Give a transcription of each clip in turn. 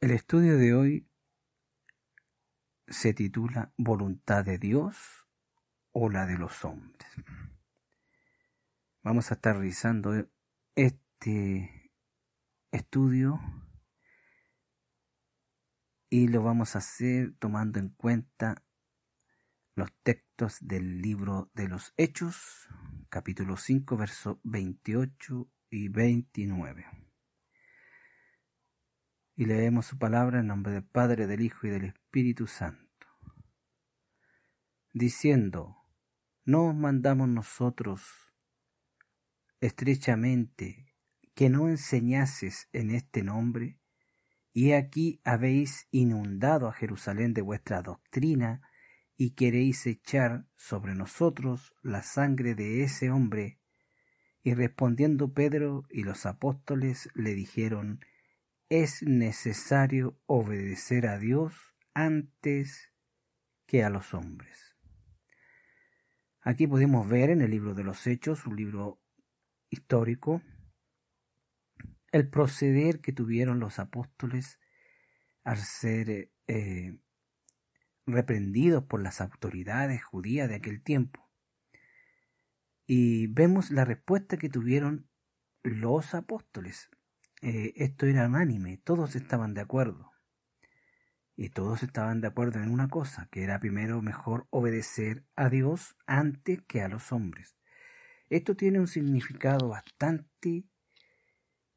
El estudio de hoy se titula Voluntad de Dios o la de los hombres. Vamos a estar revisando este estudio y lo vamos a hacer tomando en cuenta los textos del libro de los Hechos, capítulo 5, versos 28 y 29. Y leemos su palabra en nombre del Padre, del Hijo y del Espíritu Santo, diciendo, no os mandamos nosotros estrechamente que no enseñases en este nombre, y aquí habéis inundado a Jerusalén de vuestra doctrina, y queréis echar sobre nosotros la sangre de ese hombre. Y respondiendo Pedro y los apóstoles le dijeron, es necesario obedecer a Dios antes que a los hombres. Aquí podemos ver en el libro de los Hechos, un libro histórico, el proceder que tuvieron los apóstoles al ser eh, reprendidos por las autoridades judías de aquel tiempo. Y vemos la respuesta que tuvieron los apóstoles. Eh, esto era unánime, todos estaban de acuerdo. Y todos estaban de acuerdo en una cosa, que era primero mejor obedecer a Dios antes que a los hombres. Esto tiene un significado bastante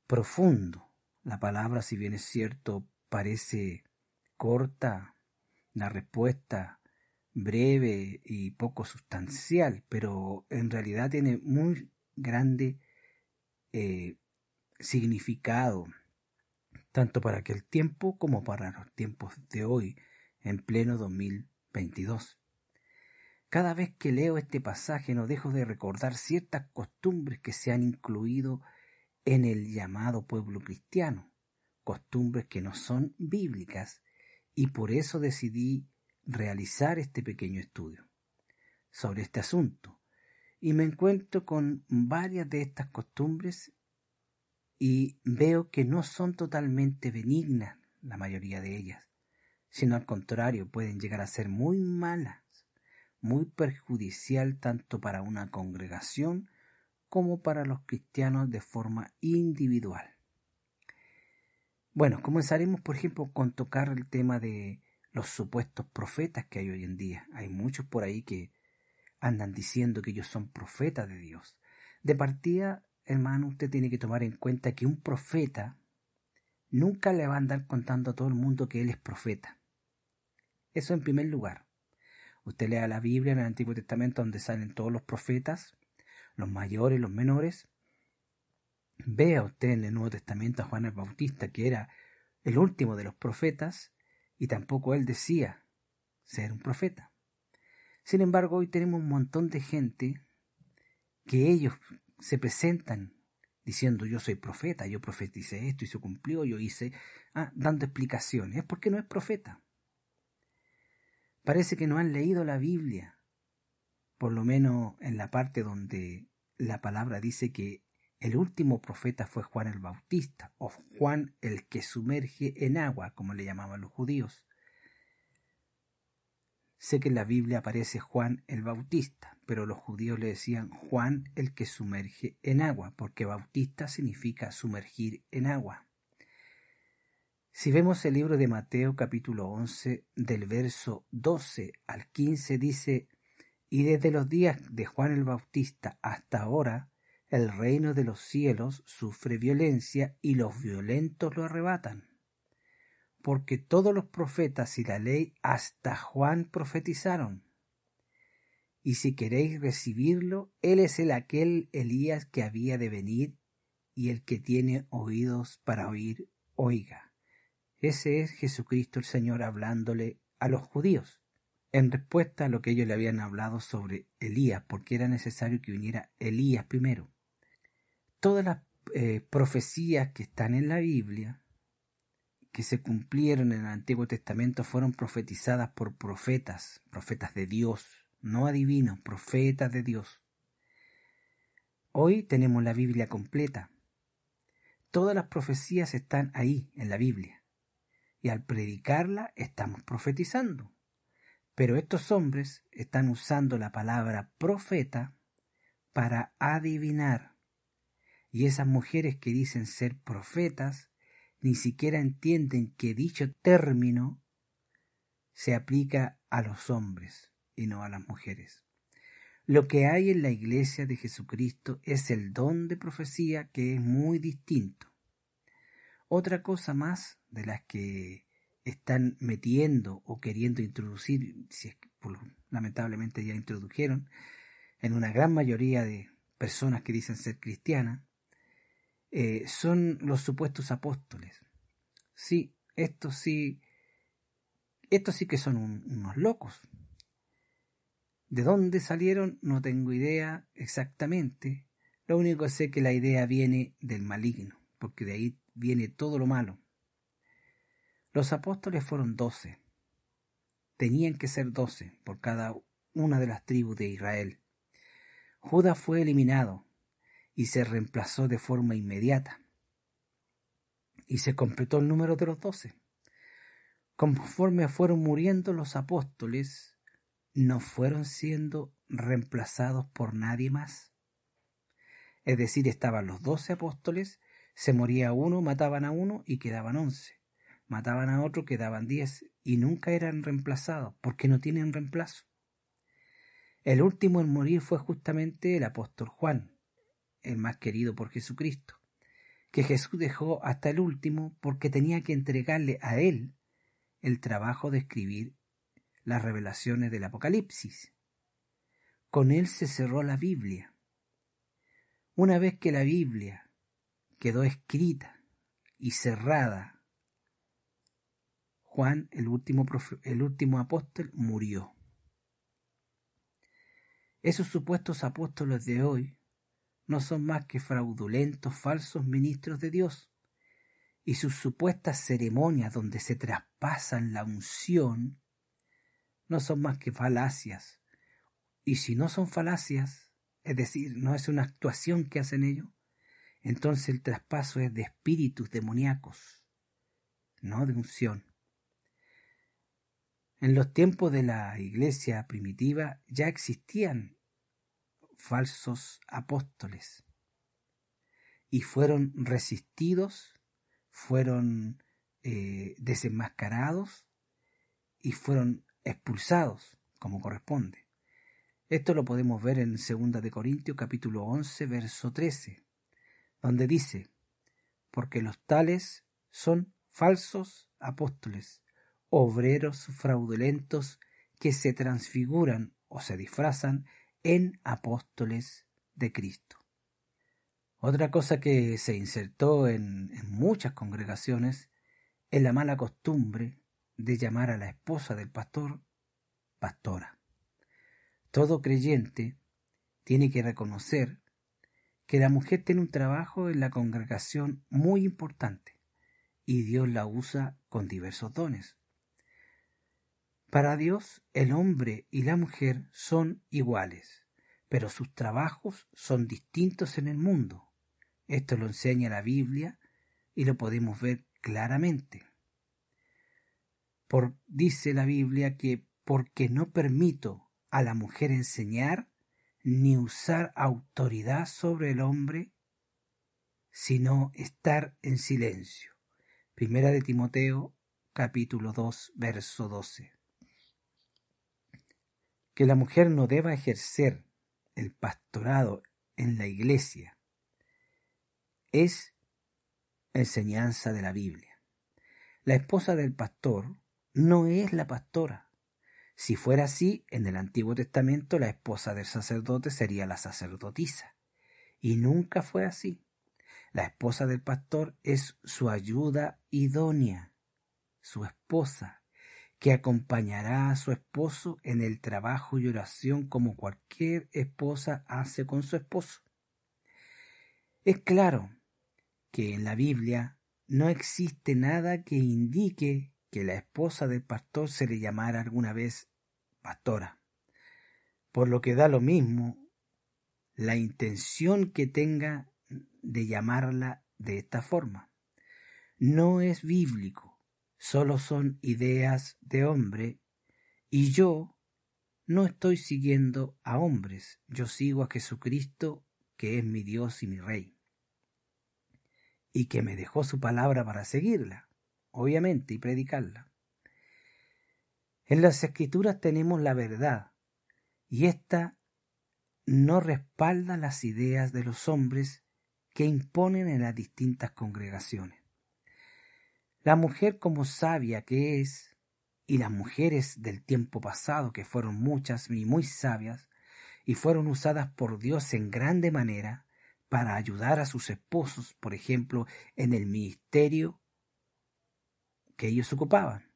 profundo. La palabra, si bien es cierto, parece corta, la respuesta breve y poco sustancial, pero en realidad tiene muy grande eh, significado, tanto para aquel tiempo como para los tiempos de hoy, en pleno 2022. Cada vez que leo este pasaje no dejo de recordar ciertas costumbres que se han incluido en el llamado pueblo cristiano, costumbres que no son bíblicas y por eso decidí realizar este pequeño estudio sobre este asunto. Y me encuentro con varias de estas costumbres y veo que no son totalmente benignas la mayoría de ellas, sino al contrario pueden llegar a ser muy malas, muy perjudicial tanto para una congregación como para los cristianos de forma individual. Bueno, comenzaremos, por ejemplo, con tocar el tema de los supuestos profetas que hay hoy en día. Hay muchos por ahí que andan diciendo que ellos son profetas de Dios. De partida, hermano, usted tiene que tomar en cuenta que un profeta nunca le va a andar contando a todo el mundo que él es profeta. Eso en primer lugar. Usted lea la Biblia en el Antiguo Testamento donde salen todos los profetas, los mayores, los menores, Vea usted en el Nuevo Testamento a Juan el Bautista, que era el último de los profetas, y tampoco él decía ser un profeta. Sin embargo, hoy tenemos un montón de gente que ellos se presentan diciendo yo soy profeta, yo profeticé esto y se cumplió, yo hice, ah, dando explicaciones. Es porque no es profeta. Parece que no han leído la Biblia, por lo menos en la parte donde la palabra dice que el último profeta fue Juan el Bautista, o Juan el que sumerge en agua, como le llamaban los judíos. Sé que en la Biblia aparece Juan el Bautista, pero los judíos le decían Juan el que sumerge en agua, porque Bautista significa sumergir en agua. Si vemos el libro de Mateo capítulo 11 del verso 12 al 15 dice, y desde los días de Juan el Bautista hasta ahora, el reino de los cielos sufre violencia y los violentos lo arrebatan. Porque todos los profetas y la ley hasta Juan profetizaron. Y si queréis recibirlo, él es el aquel Elías que había de venir, y el que tiene oídos para oír, oiga. Ese es Jesucristo el Señor hablándole a los judíos, en respuesta a lo que ellos le habían hablado sobre Elías, porque era necesario que viniera Elías primero todas las eh, profecías que están en la Biblia, que se cumplieron en el Antiguo Testamento, fueron profetizadas por profetas, profetas de Dios, no adivinos, profetas de Dios. Hoy tenemos la Biblia completa. Todas las profecías están ahí, en la Biblia. y al predicarla estamos profetizando. Pero estos hombres están usando la palabra profeta para adivinar. Y esas mujeres que dicen ser profetas ni siquiera entienden que dicho término se aplica a los hombres y no a las mujeres. Lo que hay en la iglesia de Jesucristo es el don de profecía que es muy distinto. Otra cosa más de las que están metiendo o queriendo introducir, si es que lamentablemente ya introdujeron, en una gran mayoría de personas que dicen ser cristianas, eh, son los supuestos apóstoles. Sí, estos sí, estos sí que son unos locos. ¿De dónde salieron? No tengo idea exactamente. Lo único que sé que la idea viene del maligno, porque de ahí viene todo lo malo. Los apóstoles fueron doce. Tenían que ser doce por cada una de las tribus de Israel. Judas fue eliminado y se reemplazó de forma inmediata. Y se completó el número de los doce. Conforme fueron muriendo los apóstoles, no fueron siendo reemplazados por nadie más. Es decir, estaban los doce apóstoles, se moría uno, mataban a uno y quedaban once. Mataban a otro, quedaban diez, y nunca eran reemplazados, porque no tienen reemplazo. El último en morir fue justamente el apóstol Juan, el más querido por Jesucristo, que Jesús dejó hasta el último porque tenía que entregarle a él el trabajo de escribir las revelaciones del Apocalipsis. Con él se cerró la Biblia. Una vez que la Biblia quedó escrita y cerrada, Juan, el último, el último apóstol, murió. Esos supuestos apóstoles de hoy no son más que fraudulentos falsos ministros de Dios, y sus supuestas ceremonias donde se traspasan la unción no son más que falacias. Y si no son falacias, es decir, no es una actuación que hacen ellos, entonces el traspaso es de espíritus demoníacos, no de unción. En los tiempos de la iglesia primitiva ya existían falsos apóstoles y fueron resistidos, fueron eh, desenmascarados y fueron expulsados como corresponde. Esto lo podemos ver en 2 de Corintios capítulo 11 verso 13, donde dice, porque los tales son falsos apóstoles, obreros fraudulentos que se transfiguran o se disfrazan en apóstoles de Cristo. Otra cosa que se insertó en, muchas congregaciones es la mala costumbre de llamar a la esposa del pastor pastora. Todo creyente tiene que reconocer que la mujer tiene un trabajo en la congregación muy importante y Dios la usa con diversos dones. Para Dios el hombre y la mujer son iguales, pero sus trabajos son distintos en el mundo. Esto lo enseña la Biblia y lo podemos ver claramente. Por, dice la Biblia que porque no permito a la mujer enseñar ni usar autoridad sobre el hombre, sino estar en silencio. Primera de Timoteo capítulo 2 verso 12 que la mujer no deba ejercer el pastorado en la iglesia es enseñanza de la Biblia. La esposa del pastor no es la pastora. Si fuera así, en el Antiguo Testamento la esposa del sacerdote sería la sacerdotisa. Y nunca fue así. La esposa del pastor es su ayuda idónea, su esposa, que acompañará a su esposo en el trabajo y oración como cualquier esposa hace con su esposo. Es claro que en la Biblia no existe nada que indique que la esposa del pastor se le llamara alguna vez pastora, por lo que da lo mismo la intención que tenga de llamarla de esta forma. No es bíblico solo son ideas de hombre y yo no estoy siguiendo a hombres, yo sigo a Jesucristo, que es mi Dios y mi Rey, y que me dejó su palabra para seguirla, obviamente, y predicarla. En las escrituras tenemos la verdad, y ésta no respalda las ideas de los hombres que imponen en las distintas congregaciones. La mujer como sabia que es, y las mujeres del tiempo pasado, que fueron muchas y muy sabias, y fueron usadas por Dios en grande manera para ayudar a sus esposos, por ejemplo, en el ministerio que ellos ocupaban.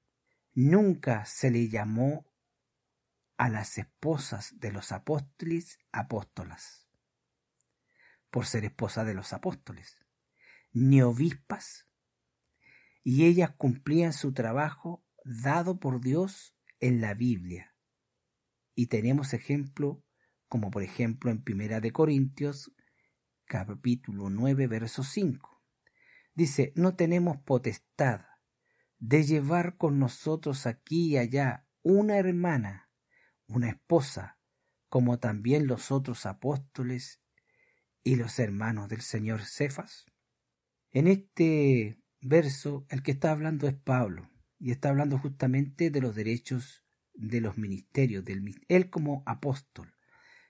Nunca se le llamó a las esposas de los apóstoles apóstolas, por ser esposa de los apóstoles, ni obispas, y ellas cumplían su trabajo dado por Dios en la Biblia. Y tenemos ejemplo, como por ejemplo en Primera de Corintios, capítulo 9, verso 5. Dice, no tenemos potestad de llevar con nosotros aquí y allá una hermana, una esposa, como también los otros apóstoles y los hermanos del Señor Cefas. En este verso el que está hablando es Pablo y está hablando justamente de los derechos de los ministerios, él como apóstol.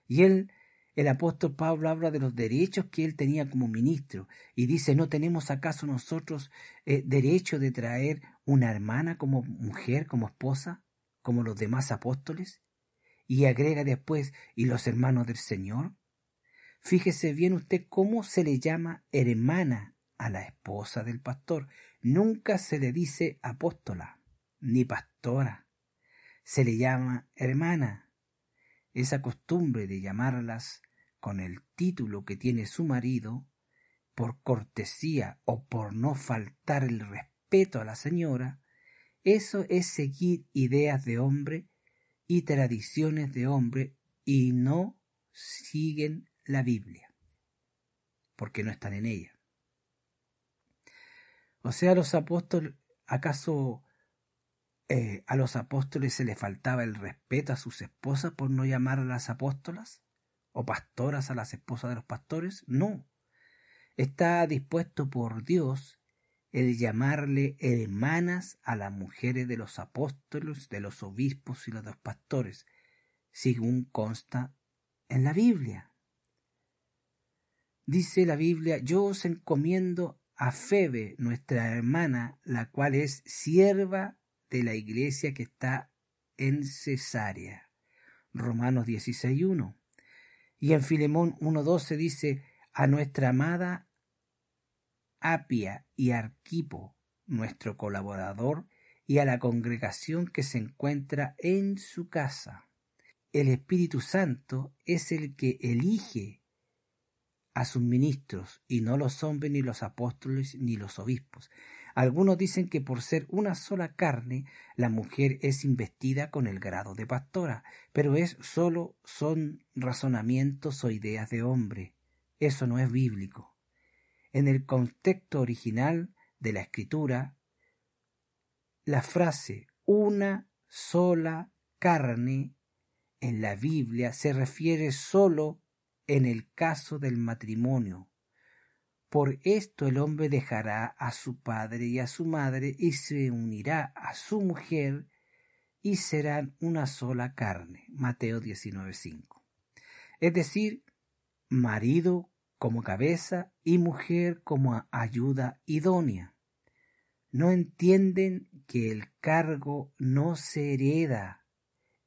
Y él, el apóstol Pablo habla de los derechos que él tenía como ministro y dice, ¿no tenemos acaso nosotros eh, derecho de traer una hermana como mujer, como esposa, como los demás apóstoles? Y agrega después, ¿y los hermanos del Señor? Fíjese bien usted cómo se le llama hermana a la esposa del pastor. Nunca se le dice apóstola ni pastora. Se le llama hermana. Esa costumbre de llamarlas con el título que tiene su marido, por cortesía o por no faltar el respeto a la señora, eso es seguir ideas de hombre y tradiciones de hombre y no siguen la Biblia, porque no están en ella. O sea, los apóstoles, ¿acaso eh, a los apóstoles se les faltaba el respeto a sus esposas por no llamar a las apóstolas? ¿O pastoras a las esposas de los pastores? No. Está dispuesto por Dios el llamarle hermanas a las mujeres de los apóstoles, de los obispos y de los pastores, según consta en la Biblia. Dice la Biblia, yo os encomiendo a Febe, nuestra hermana, la cual es sierva de la iglesia que está en Cesarea. Romanos 16.1. Y en Filemón 1.12 dice, a nuestra amada Apia y Arquipo, nuestro colaborador, y a la congregación que se encuentra en su casa. El Espíritu Santo es el que elige a sus ministros, y no los hombres ni los apóstoles ni los obispos. Algunos dicen que por ser una sola carne, la mujer es investida con el grado de pastora, pero es solo son razonamientos o ideas de hombre. Eso no es bíblico. En el contexto original de la escritura, la frase una sola carne en la Biblia se refiere solo en el caso del matrimonio. Por esto el hombre dejará a su padre y a su madre y se unirá a su mujer y serán una sola carne. Mateo 19:5. Es decir, marido como cabeza y mujer como ayuda idónea. No entienden que el cargo no se hereda,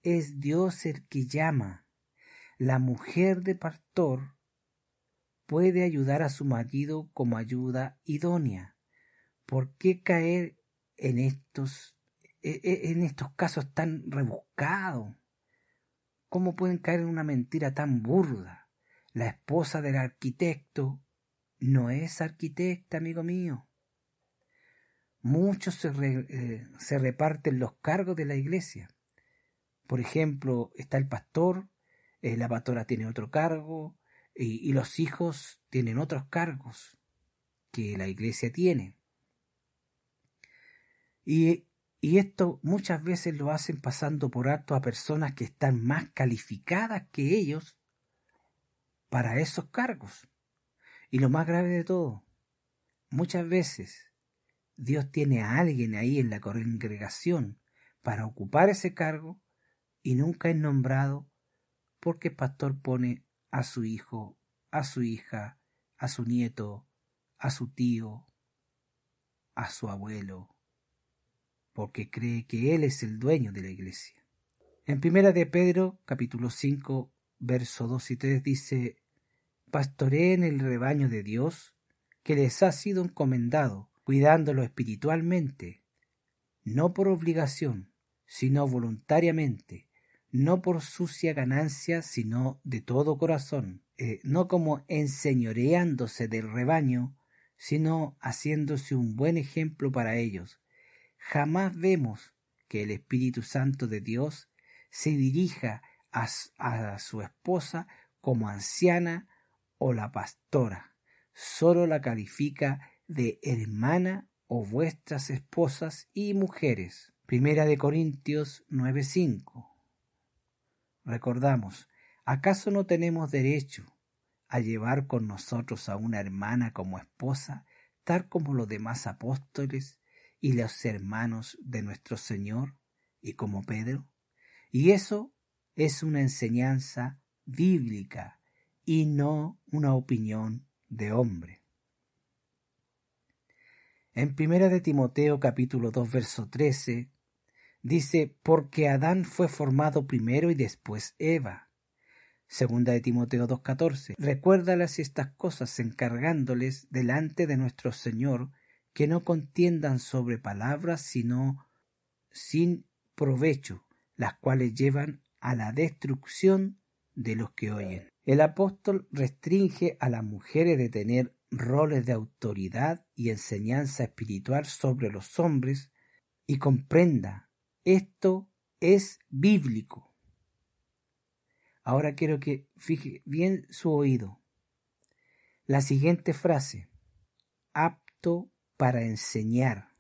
es Dios el que llama la mujer de pastor puede ayudar a su marido como ayuda idónea. ¿Por qué caer en estos, e, e, en estos casos tan rebuscados? ¿Cómo pueden caer en una mentira tan burda? La esposa del arquitecto no es arquitecta, amigo mío. Muchos eh, se reparten los cargos de la iglesia. Por ejemplo, está el pastor, eh, la pastora tiene otro cargo y, los hijos tienen otros cargos que la iglesia tiene. Y, y esto muchas veces lo hacen pasando por alto a personas que están más calificadas que ellos para esos cargos. Y lo más grave de todo, muchas veces Dios tiene a alguien ahí en la congregación para ocupar ese cargo y nunca es nombrado porque el pastor pone a su hijo, a su hija, a su nieto, a su tío, a su abuelo, porque cree que él es el dueño de la iglesia. En primera de Pedro, capítulo 5, verso 2 y 3 dice, Pastoreen el rebaño de Dios que les ha sido encomendado, cuidándolo espiritualmente, no por obligación, sino voluntariamente, no por sucia ganancia, sino de todo corazón, eh, no como enseñoreándose del rebaño, sino haciéndose un buen ejemplo para ellos. Jamás vemos que el Espíritu Santo de Dios se dirija a, su esposa como anciana o la pastora, solo la califica de hermana o vuestras esposas y mujeres. Primera de Corintios 9:5. Recordamos, ¿acaso no tenemos derecho a llevar con nosotros a una hermana como esposa, tal como los demás apóstoles y los hermanos de nuestro Señor, y como Pedro? Y eso es una enseñanza bíblica y no una opinión de hombre. En primera de Timoteo capítulo 2 verso 13 dice, porque Adán fue formado primero y después Eva. Segunda de Timoteo 2.14. Recuérdalas estas cosas encargándoles delante de nuestro Señor que no contiendan sobre palabras sino sin provecho, las cuales llevan a la destrucción de los que oyen. El apóstol restringe a las mujeres de tener roles de autoridad y enseñanza espiritual sobre los hombres y comprenda esto es bíblico. Ahora quiero que fije bien su oído. La siguiente frase, apto para enseñar,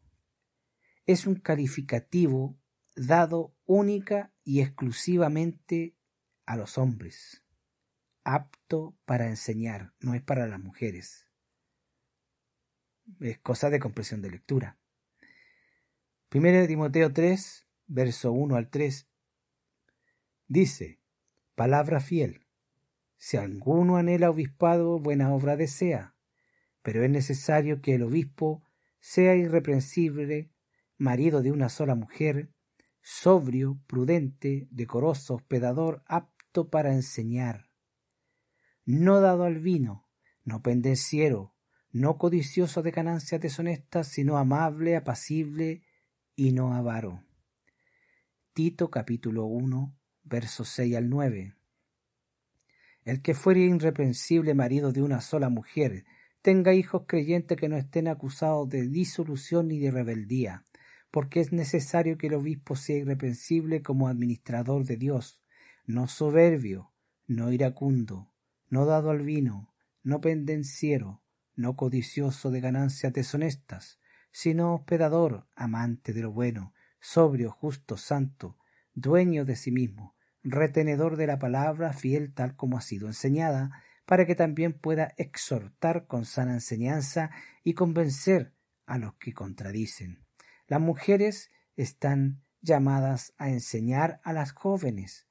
es un calificativo dado única y exclusivamente a los hombres. Apto para enseñar, no es para las mujeres. Es cosa de comprensión de lectura. Primero de Timoteo 3, verso 1 al 3, dice, palabra fiel, si alguno anhela obispado, buena obra desea, pero es necesario que el obispo sea irreprensible, marido de una sola mujer, sobrio, prudente, decoroso, hospedador, apto para enseñar, no dado al vino, no pendenciero, no codicioso de ganancias deshonestas, sino amable, apacible y no avaro. Tito capítulo 1, versos 6 al 9. El que fuere irreprensible marido de una sola mujer, tenga hijos creyentes que no estén acusados de disolución ni de rebeldía, porque es necesario que el obispo sea irreprensible como administrador de Dios, no soberbio, no iracundo, no dado al vino, no pendenciero, no codicioso de ganancias deshonestas, sino hospedador, amante de lo bueno, sobrio, justo, santo, dueño de sí mismo, retenedor de la palabra, fiel tal como ha sido enseñada, para que también pueda exhortar con sana enseñanza y convencer a los que contradicen. Las mujeres están llamadas a enseñar a las jóvenes.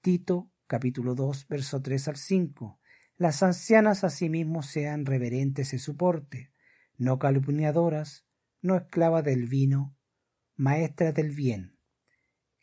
Tito capítulo 2 verso 3 al 5. Las ancianas asimismo sean reverentes en su porte, no calumniadoras, no esclavas del vino, maestras del bien,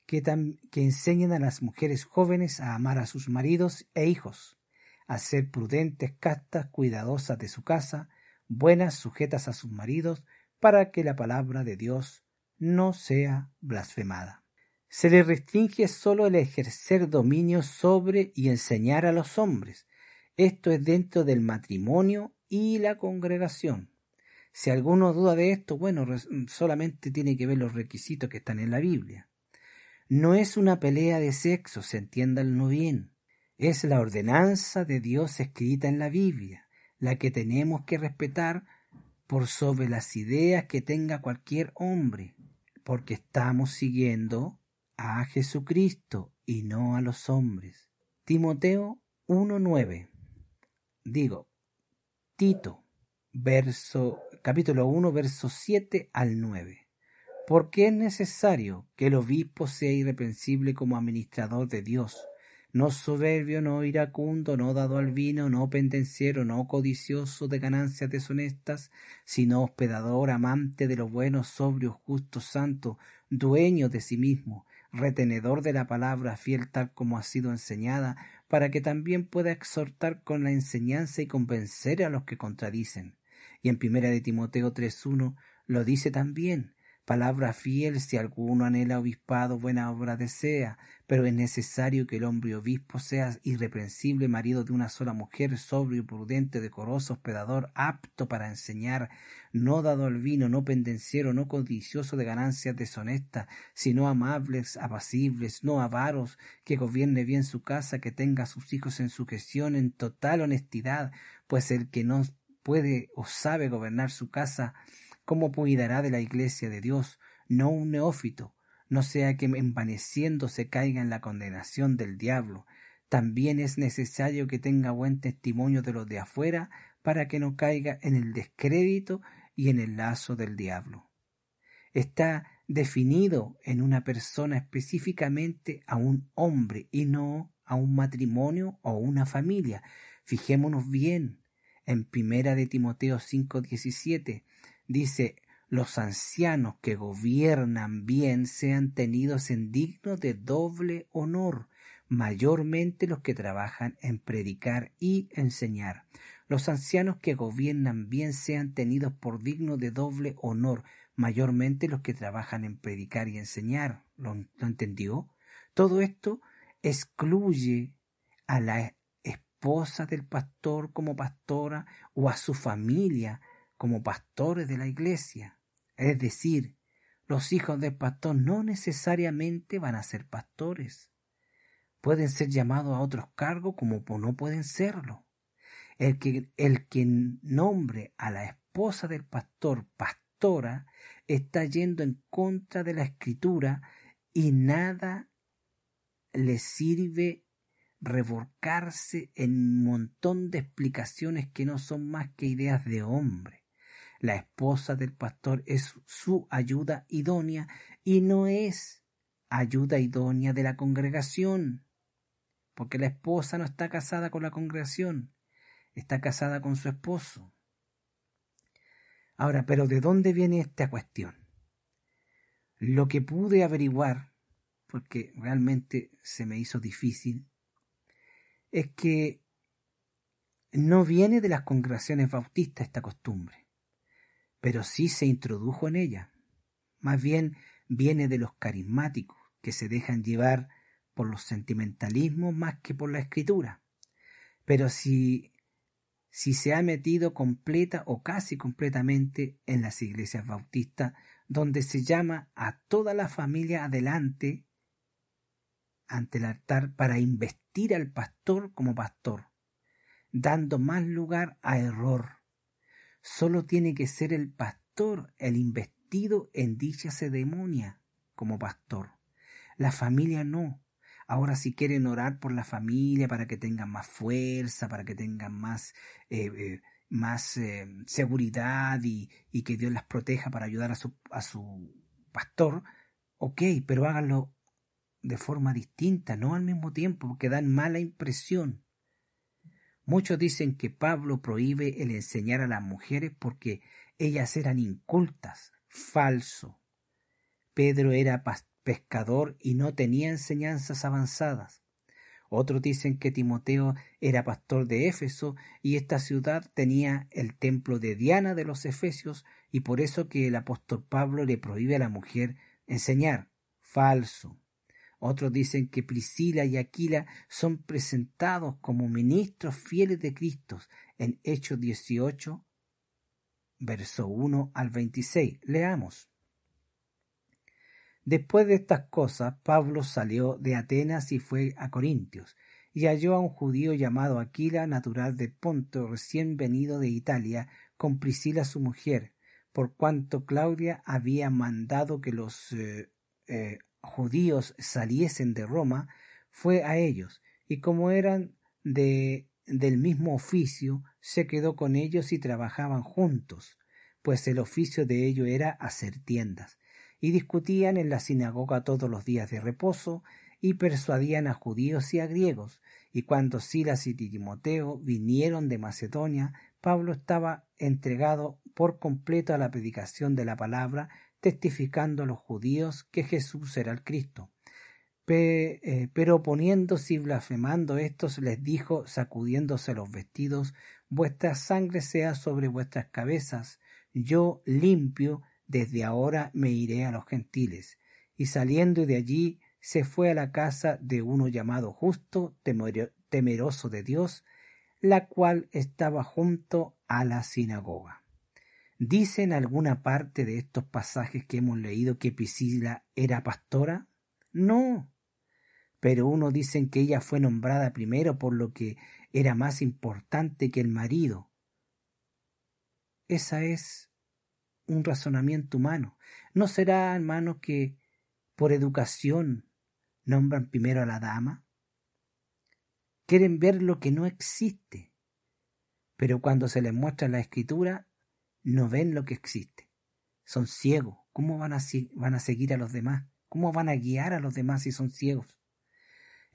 que, que enseñen a las mujeres jóvenes a amar a sus maridos e hijos, a ser prudentes, castas, cuidadosas de su casa, buenas, sujetas a sus maridos, para que la palabra de Dios no sea blasfemada. Se le restringe sólo el ejercer dominio sobre y enseñar a los hombres. Esto es dentro del matrimonio y la congregación. Si alguno duda de esto, bueno, solamente tiene que ver los requisitos que están en la Biblia. No es una pelea de sexo, se entiéndanlo bien. Es la ordenanza de Dios escrita en la Biblia, la que tenemos que respetar por sobre las ideas que tenga cualquier hombre, porque estamos siguiendo a Jesucristo y no a los hombres. Timoteo 1.9. Digo, Tito, verso, capítulo 1, verso 7 al 9. Porque es necesario que el obispo sea irreprensible como administrador de Dios, no soberbio, no iracundo, no dado al vino, no pendenciero, no codicioso de ganancias deshonestas, sino hospedador, amante de lo bueno, sobrio, justo, santo, dueño de sí mismo, retenedor de la palabra, fiel tal como ha sido enseñada, para que también pueda exhortar con la enseñanza y convencer a los que contradicen. Y en primera de Timoteo 3.1 lo dice también, palabra fiel si alguno anhela obispado, buena obra desea, pero es necesario que el hombre obispo sea irreprensible, marido de una sola mujer, sobrio, prudente, decoroso, hospedador, apto para enseñar, no dado al vino, no pendenciero, no codicioso de ganancias deshonestas, sino amables, apacibles, no avaros, que gobierne bien su casa, que tenga a sus hijos en su gestión en total honestidad, pues el que no puede o sabe gobernar su casa, ¿Cómo cuidará de la iglesia de Dios, no un neófito, no sea que envaneciéndose caiga en la condenación del diablo? También es necesario que tenga buen testimonio de los de afuera para que no caiga en el descrédito y en el lazo del diablo. Está definido en una persona específicamente a un hombre y no a un matrimonio o una familia. Fijémonos bien en Primera de Timoteo 5:17 Dice, los ancianos que gobiernan bien sean tenidos en digno de doble honor, mayormente los que trabajan en predicar y enseñar. Los ancianos que gobiernan bien sean tenidos por digno de doble honor, mayormente los que trabajan en predicar y enseñar. ¿Lo, lo entendió? Todo esto excluye a la esposa del pastor como pastora o a su familia como pastores de la iglesia. Es decir, los hijos del pastor no necesariamente van a ser pastores. Pueden ser llamados a otros cargos como no pueden serlo. El que, el que nombre a la esposa del pastor pastora está yendo en contra de la escritura y nada le sirve revolcarse en un montón de explicaciones que no son más que ideas de hombre. La esposa del pastor es su ayuda idónea y no es ayuda idónea de la congregación, porque la esposa no está casada con la congregación, está casada con su esposo. Ahora, pero ¿de dónde viene esta cuestión? Lo que pude averiguar, porque realmente se me hizo difícil, es que no viene de las congregaciones bautistas esta costumbre pero sí se introdujo en ella. Más bien viene de los carismáticos, que se dejan llevar por los sentimentalismos más que por la escritura. Pero si, si se ha metido completa o casi completamente en las iglesias bautistas, donde se llama a toda la familia adelante ante el altar para investir al pastor como pastor, dando más lugar a error Solo tiene que ser el pastor el investido en dicha ceremonia como pastor. La familia no. Ahora si quieren orar por la familia para que tengan más fuerza, para que tengan más, eh, eh, más eh, seguridad y, y, que Dios las proteja para ayudar a su, a su pastor, ok, pero háganlo de forma distinta, no al mismo tiempo, porque dan mala impresión. Muchos dicen que Pablo prohíbe el enseñar a las mujeres porque ellas eran incultas. Falso. Pedro era pescador y no tenía enseñanzas avanzadas. Otros dicen que Timoteo era pastor de Éfeso y esta ciudad tenía el templo de Diana de los Efesios y por eso que el apóstol Pablo le prohíbe a la mujer enseñar. Falso. Otros dicen que Priscila y Aquila son presentados como ministros fieles de Cristo en Hechos 18, verso 1 al 26. Leamos. Después de estas cosas, Pablo salió de Atenas y fue a Corintios, y halló a un judío llamado Aquila, natural de Ponto, recién venido de Italia, con Priscila su mujer, por cuanto Claudia había mandado que los eh, eh, judíos saliesen de Roma, fue a ellos, y como eran de del mismo oficio, se quedó con ellos y trabajaban juntos, pues el oficio de ello era hacer tiendas, y discutían en la sinagoga todos los días de reposo, y persuadían a judíos y a griegos, y cuando Silas y Timoteo vinieron de Macedonia, Pablo estaba entregado por completo a la predicación de la palabra, testificando a los judíos que Jesús era el Cristo. Eh, pero poniéndose y blasfemando estos, les dijo, sacudiéndose los vestidos, vuestra sangre sea sobre vuestras cabezas, yo limpio, desde ahora me iré a los gentiles. Y saliendo de allí, se fue a la casa de uno llamado justo, temeroso de Dios, la cual estaba junto a la sinagoga. ¿Dice en alguna parte de estos pasajes que hemos leído que Piscila era pastora? No. Pero uno dicen que ella fue nombrada primero por lo que era más importante que el marido. Esa es un razonamiento humano. ¿No será, hermano, que por educación nombran primero a la dama? Quieren ver lo que no existe, pero cuando se les muestra la escritura, no ven lo que existe. Son ciegos. ¿Cómo van a, van a seguir a los demás? ¿Cómo van a guiar a los demás si son ciegos?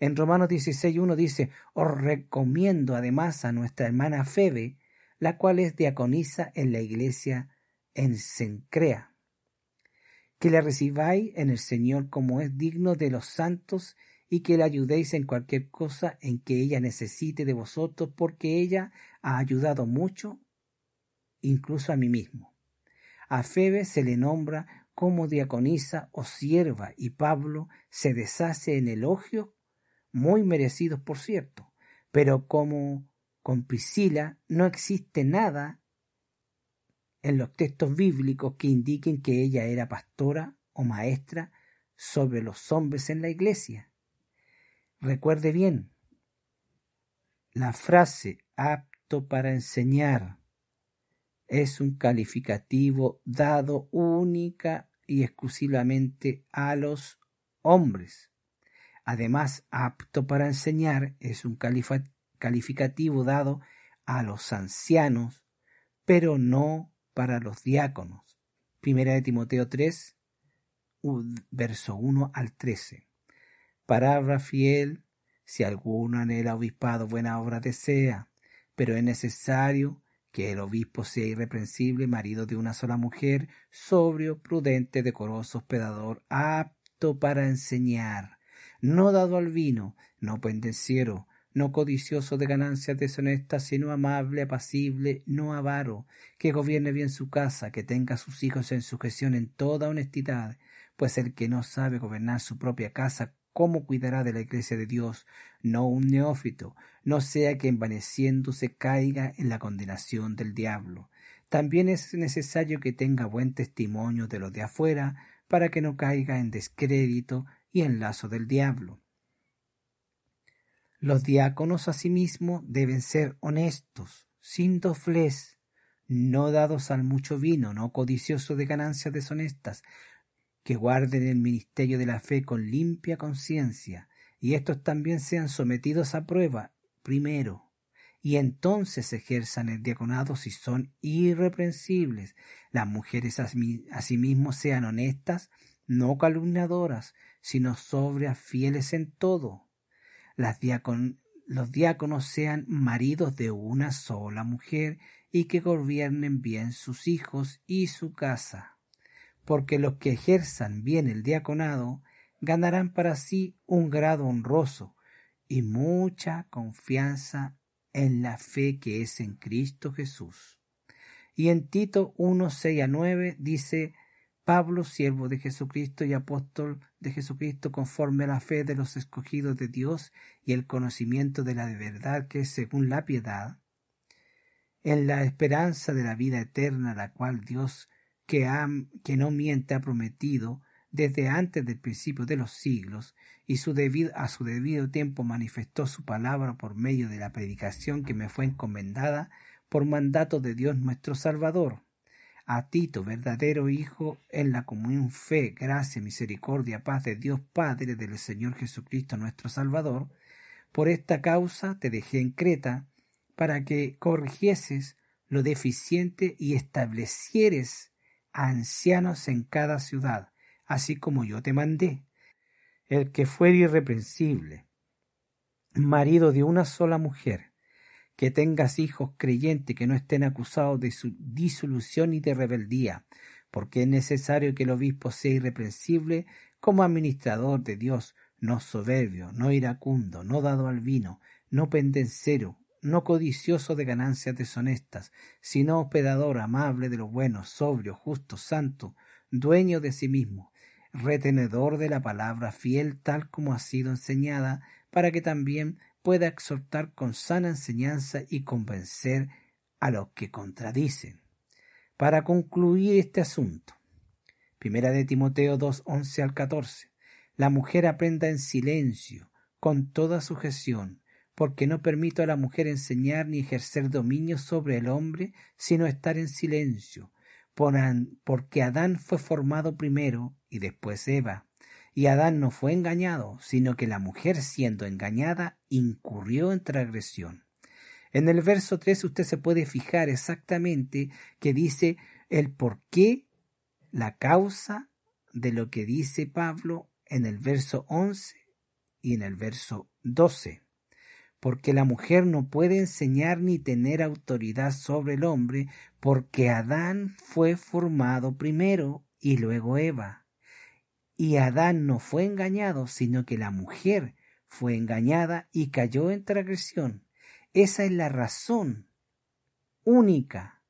En Romanos 16.1 dice, os recomiendo además a nuestra hermana Febe, la cual es diaconisa en la iglesia en Sencrea que la recibáis en el Señor como es digno de los santos y que la ayudéis en cualquier cosa en que ella necesite de vosotros, porque ella ha ayudado mucho, incluso a mí mismo. A Febe se le nombra como diaconisa o sierva, y Pablo se deshace en elogios, muy merecidos por cierto, pero como con Priscila no existe nada en los textos bíblicos que indiquen que ella era pastora o maestra sobre los hombres en la iglesia. Recuerde bien, la frase apto para enseñar es un calificativo dado única y exclusivamente a los hombres. Además, apto para enseñar es un calificativo dado a los ancianos, pero no para los diáconos. Primera de Timoteo 3, verso 1 al 13. Palabra fiel, si alguno en el obispado buena obra desea, pero es necesario que el obispo sea irreprensible, marido de una sola mujer, sobrio, prudente, decoroso, hospedador, apto para enseñar, no dado al vino, no pendenciero, no codicioso de ganancias deshonestas, sino amable, apacible, no avaro, que gobierne bien su casa, que tenga a sus hijos en sujeción en toda honestidad, pues el que no sabe gobernar su propia casa, ¿cómo cuidará de la iglesia de Dios? No un neófito, no sea que envaneciéndose caiga en la condenación del diablo. También es necesario que tenga buen testimonio de los de afuera, para que no caiga en descrédito y en lazo del diablo los diáconos asimismo deben ser honestos, sin doblez, no dados al mucho vino, no codiciosos de ganancias deshonestas, que guarden el ministerio de la fe con limpia conciencia, y estos también sean sometidos a prueba primero, y entonces ejerzan el diaconado si son irreprensibles. Las mujeres asimismo sean honestas, no calumniadoras, sino sobrias, fieles en todo los diáconos sean maridos de una sola mujer y que gobiernen bien sus hijos y su casa, porque los que ejerzan bien el diaconado ganarán para sí un grado honroso y mucha confianza en la fe que es en Cristo Jesús. Y en Tito 1, 6 a 9 dice, Pablo, siervo de Jesucristo y apóstol de Jesucristo conforme a la fe de los escogidos de Dios y el conocimiento de la verdad que es según la piedad, en la esperanza de la vida eterna, la cual Dios que, que no miente ha prometido desde antes del principio de los siglos, y su a su debido tiempo manifestó su palabra por medio de la predicación que me fue encomendada por mandato de Dios nuestro Salvador. A Tito, verdadero Hijo, en la común fe, gracia, misericordia, paz de Dios Padre, del Señor Jesucristo nuestro Salvador, por esta causa te dejé en Creta, para que corrigieses lo deficiente y establecieres ancianos en cada ciudad, así como yo te mandé. El que fuere irreprensible, marido de una sola mujer, que tengas hijos creyentes que no estén acusados de su disolución y de rebeldía, porque es necesario que el obispo sea irreprensible como administrador de Dios, no soberbio, no iracundo, no dado al vino, no pendencero, no codicioso de ganancias deshonestas, sino hospedador amable de lo bueno, sobrio, justo, santo, dueño de sí mismo, retenedor de la palabra fiel tal como ha sido enseñada, para que también pueda exhortar con sana enseñanza y convencer a los que contradicen. Para concluir este asunto, Primera de Timoteo 2, 11 al 14, la mujer aprenda en silencio, con toda sujeción, porque no permito a la mujer enseñar ni ejercer dominio sobre el hombre, sino estar en silencio, porque Adán fue formado primero y después Eva. Y Adán no fue engañado, sino que la mujer siendo engañada incurrió en transgresión. En el verso 3 usted se puede fijar exactamente que dice el por qué, la causa de lo que dice Pablo en el verso 11 y en el verso 12 porque la mujer no puede enseñar ni tener autoridad sobre el hombre, porque Adán fue formado primero y luego Eva. Y Adán no fue engañado, sino que la mujer fue engañada y cayó en transgresión. Esa es la razón única.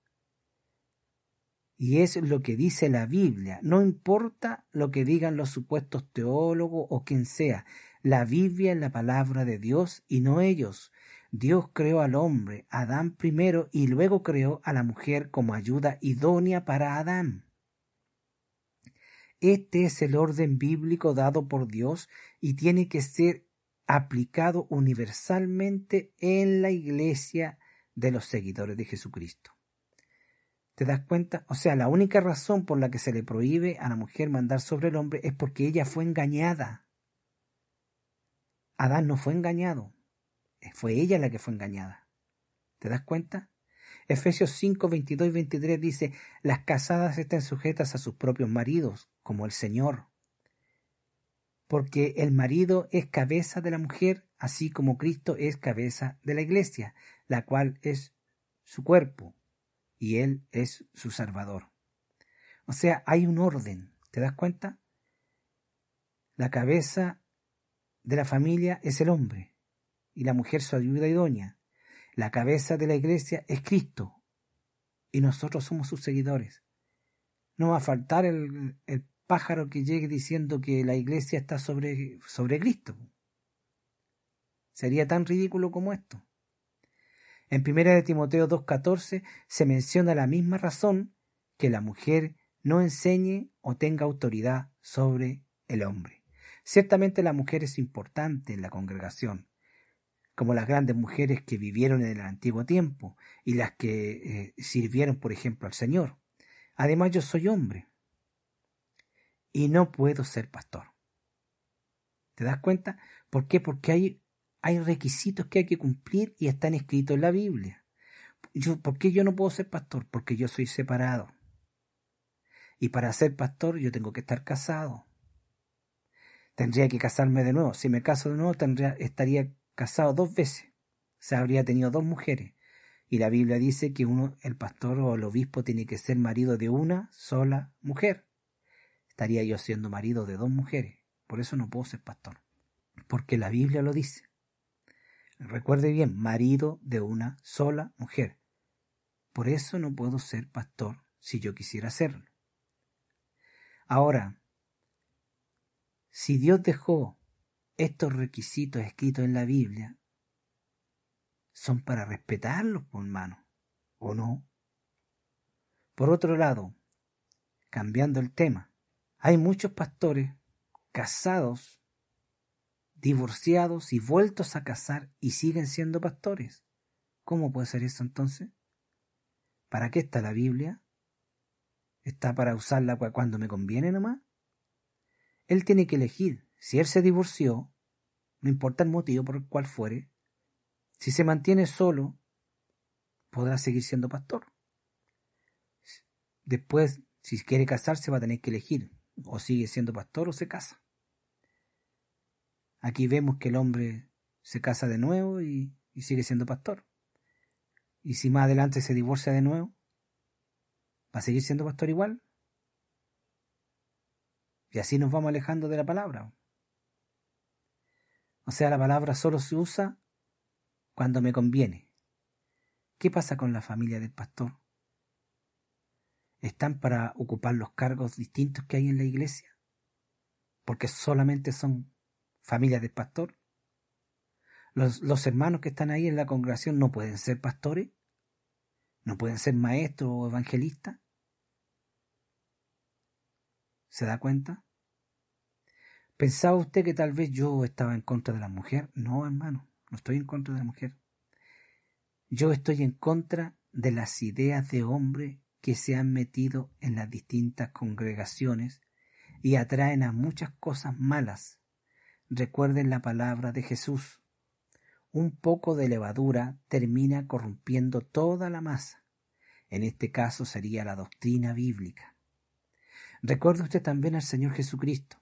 Y es lo que dice la Biblia. No importa lo que digan los supuestos teólogos o quien sea. La Biblia es la palabra de Dios y no ellos. Dios creó al hombre, Adán primero, y luego creó a la mujer como ayuda idónea para Adán. Este es el orden bíblico dado por Dios y tiene que ser aplicado universalmente en la iglesia de los seguidores de Jesucristo. ¿Te das cuenta? O sea, la única razón por la que se le prohíbe a la mujer mandar sobre el hombre es porque ella fue engañada. Adán no fue engañado, fue ella la que fue engañada. ¿Te das cuenta? Efesios 5, 22 y 23 dice, las casadas estén sujetas a sus propios maridos, como el Señor. Porque el marido es cabeza de la mujer, así como Cristo es cabeza de la iglesia, la cual es su cuerpo, y Él es su Salvador. O sea, hay un orden, ¿te das cuenta? La cabeza de la familia es el hombre y la mujer su ayuda idónea. La cabeza de la iglesia es Cristo y nosotros somos sus seguidores. No va a faltar el, pájaro que llegue diciendo que la iglesia está sobre, sobre Cristo. Sería tan ridículo como esto. En primera de Timoteo 2.14 se menciona la misma razón que la mujer no enseñe o tenga autoridad sobre el hombre. Ciertamente la mujer es importante en la congregación, como las grandes mujeres que vivieron en el antiguo tiempo y las que eh, sirvieron, por ejemplo, al Señor. Además, yo soy hombre y no puedo ser pastor. ¿Te das cuenta? ¿Por qué? Porque hay, requisitos que hay que cumplir y están escritos en la Biblia. ¿Por qué yo no puedo ser pastor? Porque yo soy separado. Y para ser pastor yo tengo que estar casado tendría que casarme de nuevo. Si me caso de nuevo, estaría casado dos veces. O sea, habría tenido dos mujeres. Y la Biblia dice que uno, el pastor o el obispo tiene que ser marido de una sola mujer. Estaría yo siendo marido de dos mujeres. Por eso no puedo ser pastor. Porque la Biblia lo dice. Recuerde bien, marido de una sola mujer. Por eso no puedo ser pastor si yo quisiera serlo. Ahora, si Dios dejó estos requisitos escritos en la Biblia, son para respetarlos, hermano, ¿o no? Por otro lado, cambiando el tema, hay muchos pastores casados, divorciados y vueltos a casar y siguen siendo pastores. ¿Cómo puede ser eso entonces? ¿Para qué está la Biblia? está para usarla cuando me conviene nomás. Él tiene que elegir. Si él se divorció, no importa el motivo por el cual fuere, si se mantiene solo, podrá seguir siendo pastor. Después, si quiere casarse, va a tener que elegir. O sigue siendo pastor o se casa. Aquí vemos que el hombre se casa de nuevo y, sigue siendo pastor. Y si más adelante se divorcia de nuevo, ¿va a seguir siendo pastor igual? Y así nos vamos alejando de la palabra. O sea, la palabra solo se usa cuando me conviene. ¿Qué pasa con la familia del pastor? ¿Están para ocupar los cargos distintos que hay en la iglesia? ¿Porque solamente son familias del pastor? ¿Los, ¿Los, hermanos que están ahí en la congregación no pueden ser pastores? ¿No pueden ser maestros o evangelistas? ¿Se da cuenta? ¿Pensaba usted que tal vez yo estaba en contra de la mujer? No, hermano, no estoy en contra de la mujer. Yo estoy en contra de las ideas de hombre que se han metido en las distintas congregaciones y atraen a muchas cosas malas. Recuerden la palabra de Jesús. Un poco de levadura termina corrompiendo toda la masa. En este caso sería la doctrina bíblica. Recuerde usted también al Señor Jesucristo.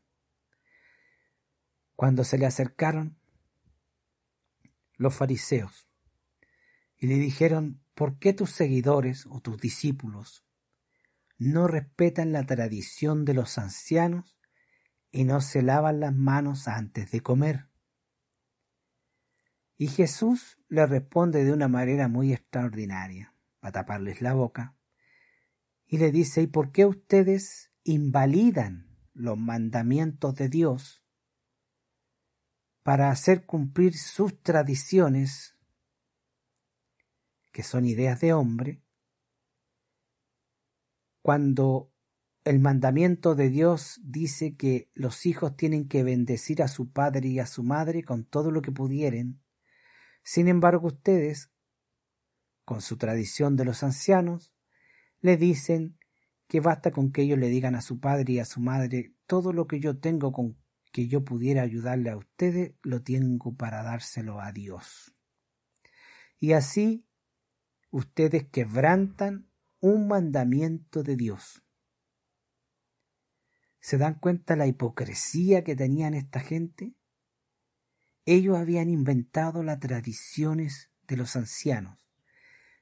Cuando se le acercaron los fariseos y le dijeron, ¿por qué tus seguidores o tus discípulos no respetan la tradición de los ancianos y no se lavan las manos antes de comer? Y Jesús le responde de una manera muy extraordinaria, para taparles la boca, y le dice, ¿y por qué ustedes invalidan los mandamientos de Dios para hacer cumplir sus tradiciones que son ideas de hombre, cuando el mandamiento de Dios dice que los hijos tienen que bendecir a su padre y a su madre con todo lo que pudieren, sin embargo ustedes, con su tradición de los ancianos, le dicen que basta con que ellos le digan a su padre y a su madre todo lo que yo tengo con que yo pudiera ayudarle a ustedes, lo tengo para dárselo a Dios. Y así ustedes quebrantan un mandamiento de Dios. ¿Se dan cuenta la hipocresía que tenían esta gente? Ellos habían inventado las tradiciones de los ancianos.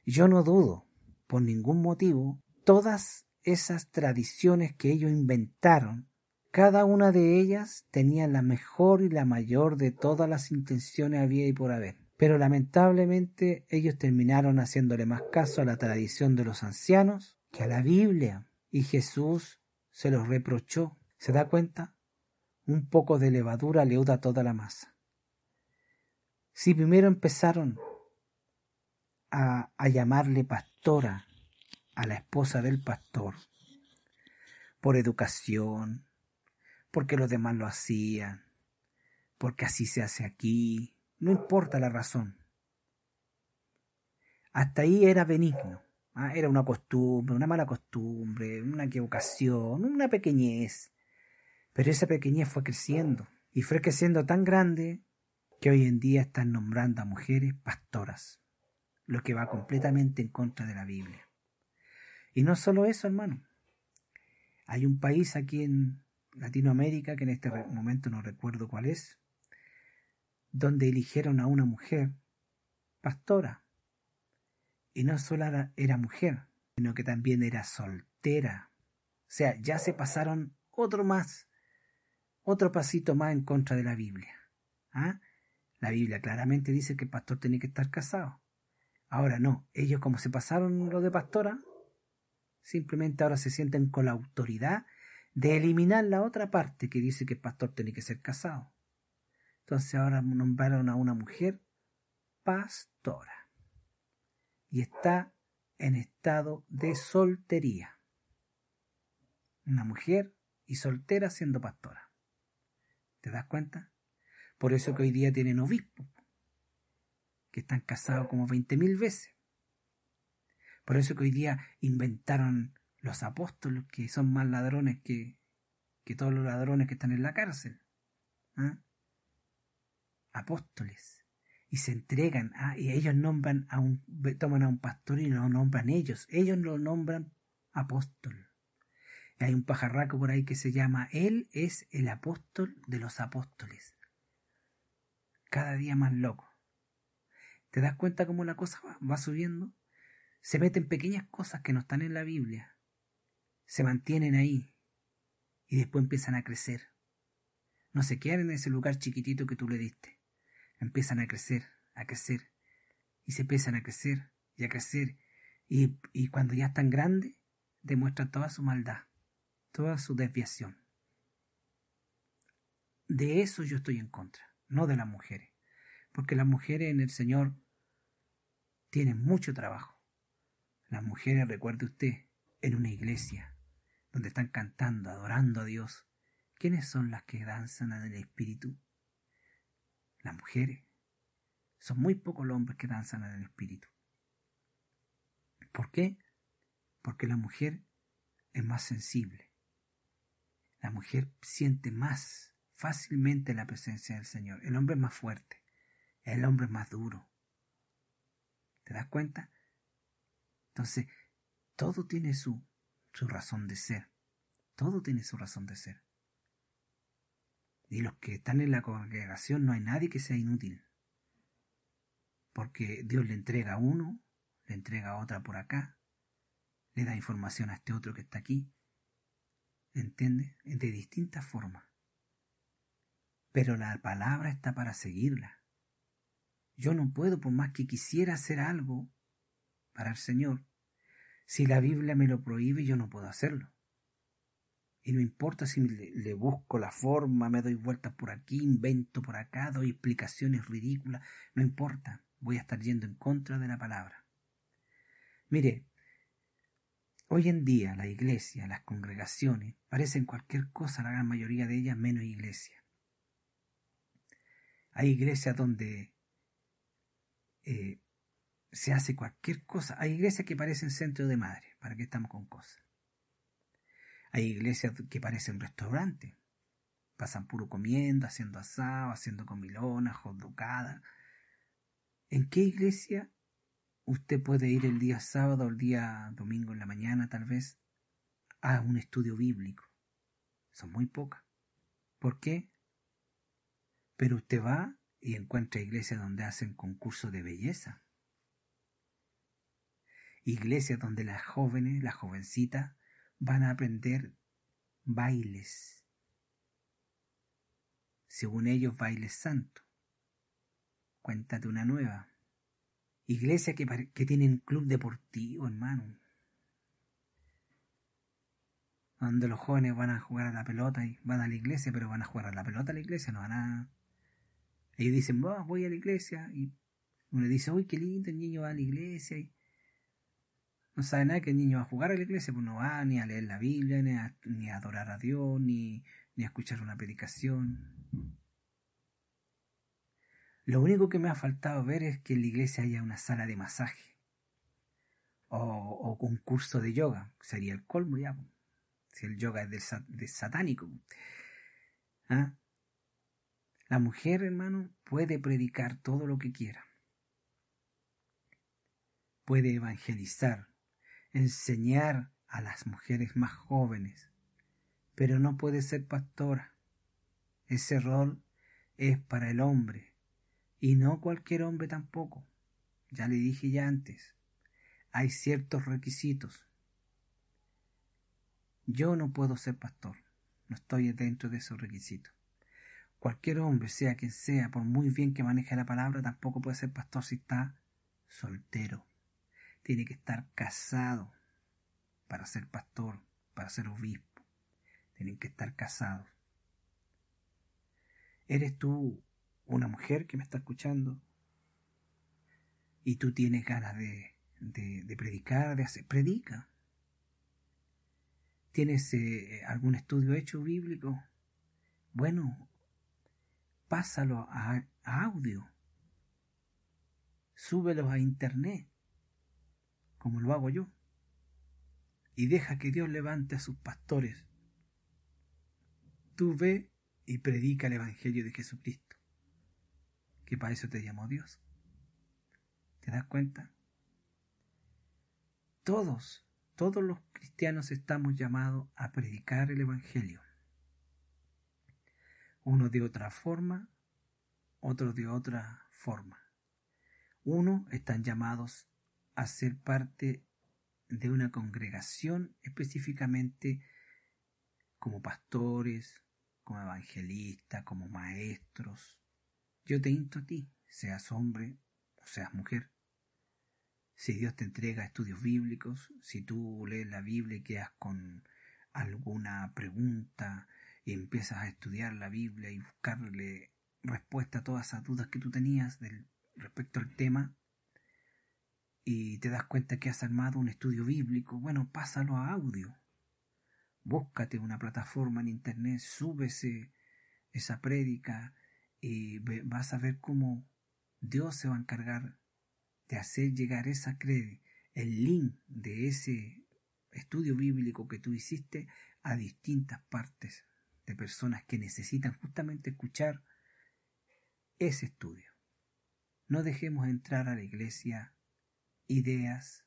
Yo no dudo, por ningún motivo, todas esas tradiciones que ellos inventaron, cada una de ellas tenía la mejor y la mayor de todas las intenciones había y por haber. Pero lamentablemente ellos terminaron haciéndole más caso a la tradición de los ancianos que a la Biblia. Y Jesús se los reprochó. ¿Se da cuenta? Un poco de levadura leuda toda la masa. Si primero empezaron a, a llamarle pastora a la esposa del pastor, por educación, porque los demás lo hacían, porque así se hace aquí, no importa la razón. Hasta ahí era benigno. ¿ah? Era una costumbre, una mala costumbre, una equivocación, una pequeñez. Pero esa pequeñez fue creciendo y fue creciendo tan grande que hoy en día están nombrando a mujeres pastoras, lo que va completamente en contra de la Biblia. Y no solo eso, hermano. Hay un país aquí en Latinoamérica, que en este momento no recuerdo cuál es, donde eligieron a una mujer pastora. Y no solo era, mujer, sino que también era soltera. O sea, ya se pasaron otro más, otro pasito más en contra de la Biblia. ¿Ah? La Biblia claramente dice que el pastor tiene que estar casado. Ahora no, ellos como se pasaron lo de pastora, simplemente ahora se sienten con la autoridad de eliminar la otra parte que dice que el pastor tiene que ser casado. Entonces ahora nombraron a una mujer pastora. Y está en estado de soltería. Una mujer y soltera siendo pastora. ¿Te das cuenta? Por eso que hoy día tienen obispos, que están casados como veinte mil veces. Por eso que hoy día inventaron los apóstoles que son más ladrones que, que todos los ladrones que están en la cárcel. ¿ah? Apóstoles. Y se entregan, a, y ellos nombran a un, toman a un pastor y lo nombran ellos. Ellos lo nombran apóstol. hay un pajarraco por ahí que se llama, Él es el apóstol de los apóstoles. Cada día más loco. ¿Te das cuenta cómo la cosa va, va subiendo? Se meten pequeñas cosas que no están en la Biblia. Se mantienen ahí. Y después empiezan a crecer. No se quedan en ese lugar chiquitito que tú le diste. Empiezan a crecer, a crecer. Y se empiezan a crecer y a crecer. Y, y cuando ya están grandes, demuestran toda su maldad, toda su desviación. De eso yo estoy en contra, no de las mujeres. Porque las mujeres en el Señor tienen mucho trabajo. Las mujeres, recuerde usted, en una iglesia, donde están cantando, adorando a Dios, ¿quiénes son las que danzan en el Espíritu? Las mujeres. Son muy pocos los hombres que danzan en el Espíritu. ¿Por qué? Porque la mujer es más sensible. La mujer siente más fácilmente la presencia del Señor. El hombre es más fuerte. El hombre es más duro. ¿Te das cuenta? Entonces, todo tiene su, su razón de ser. Todo tiene su razón de ser. Y los que están en la congregación no hay nadie que sea inútil. Porque Dios le entrega a uno, le entrega a otra por acá, le da información a este otro que está aquí. ¿Entiende? De distintas formas. Pero la palabra está para seguirla. Yo no puedo, por más que quisiera hacer algo para el Señor, si la Biblia me lo prohíbe, yo no puedo hacerlo. Y no importa si le, busco la forma, me doy vueltas por aquí, invento por acá, doy explicaciones ridículas, no importa, voy a estar yendo en contra de la palabra. Mire, hoy en día la iglesia, las congregaciones, parecen cualquier cosa, la gran mayoría de ellas menos iglesia. Hay iglesias donde eh, se hace cualquier cosa. Hay iglesias que parecen centro de madre, ¿para qué estamos con cosas? Hay iglesias que parecen restaurantes. Pasan puro comiendo, haciendo asado, haciendo comilonas, jodocada. ¿En qué iglesia usted puede ir el día sábado o el día domingo en la mañana, tal vez, a un estudio bíblico? Son muy pocas. ¿Por qué? Pero usted va y encuentra iglesias donde hacen concursos de belleza iglesias donde las jóvenes, las jovencitas, van a aprender bailes. Según ellos, bailes santos. Cuéntate una nueva. Iglesias que, que tienen club deportivo, hermano. Donde los jóvenes van a jugar a la pelota y van a la iglesia, pero van a jugar a la pelota a la iglesia, no van a... Ellos dicen, voy a la iglesia y uno dice, uy, qué lindo el niño va a la iglesia no sabe nada que el niño va a jugar a la iglesia, pues no va ni a leer la Biblia, ni a, ni a adorar a Dios, ni, ni a escuchar una predicación. Lo único que me ha faltado ver es que en la iglesia haya una sala de masaje o, o un curso de yoga. Sería el colmo ya, pues. si el yoga es de, satánico. ¿Ah? La mujer, hermano, puede predicar todo lo que quiera. Puede evangelizar, enseñar a las mujeres más jóvenes, pero no puede ser pastora. Ese rol es para el hombre, y no cualquier hombre tampoco. Ya le dije ya antes, hay ciertos requisitos. Yo no puedo ser pastor, no estoy dentro de esos requisitos. Cualquier hombre, sea quien sea, por muy bien que maneje la palabra, tampoco puede ser pastor si está soltero tiene que estar casado para ser pastor, para ser obispo. Tienen que estar casados. ¿Eres tú una mujer que me está escuchando? Y tú tienes ganas de, predicar, de hacer, predica. ¿Tienes eh, algún estudio hecho bíblico? Bueno, pásalo a, a audio. Súbelo a internet como lo hago yo. y deja que Dios levante a sus pastores. Tú ve y predica el Evangelio de Jesucristo, que para eso te llamó Dios. ¿Te das cuenta? Todos, todos los cristianos estamos llamados a predicar el Evangelio. Uno de otra forma, otro de otra forma. Uno están llamados a ser parte de una congregación específicamente como pastores, como evangelistas, como maestros. Yo te insto a ti, seas hombre o seas mujer. Si Dios te entrega estudios bíblicos, si tú lees la Biblia y quedas con alguna pregunta y empiezas a estudiar la Biblia y buscarle respuesta a todas esas dudas que tú tenías respecto al tema, y te das cuenta que has armado un estudio bíblico, bueno, pásalo a audio. Búscate una plataforma en internet, súbese esa prédica y vas a ver cómo Dios se va a encargar de hacer llegar esa cree, el link de ese estudio bíblico que tú hiciste a distintas partes de personas que necesitan justamente escuchar ese estudio. No dejemos entrar a la iglesia ideas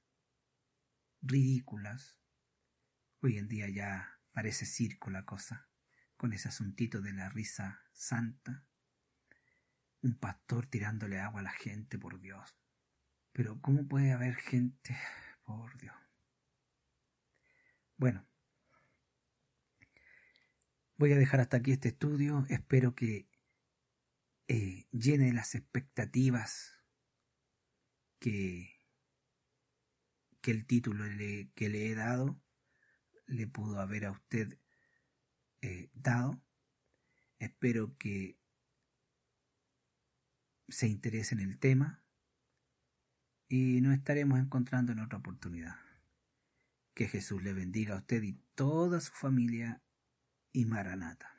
ridículas. Hoy en día ya parece circo la cosa, con ese asuntito de la risa santa. Un pastor tirándole agua a la gente, por Dios. Pero ¿cómo puede haber gente, por Dios? Bueno, voy a dejar hasta aquí este estudio. Espero que eh, llene las expectativas que que el título que le he dado le pudo haber a usted eh, dado. Espero que se interese en el tema y nos estaremos encontrando en otra oportunidad. Que Jesús le bendiga a usted y toda su familia y Maranata.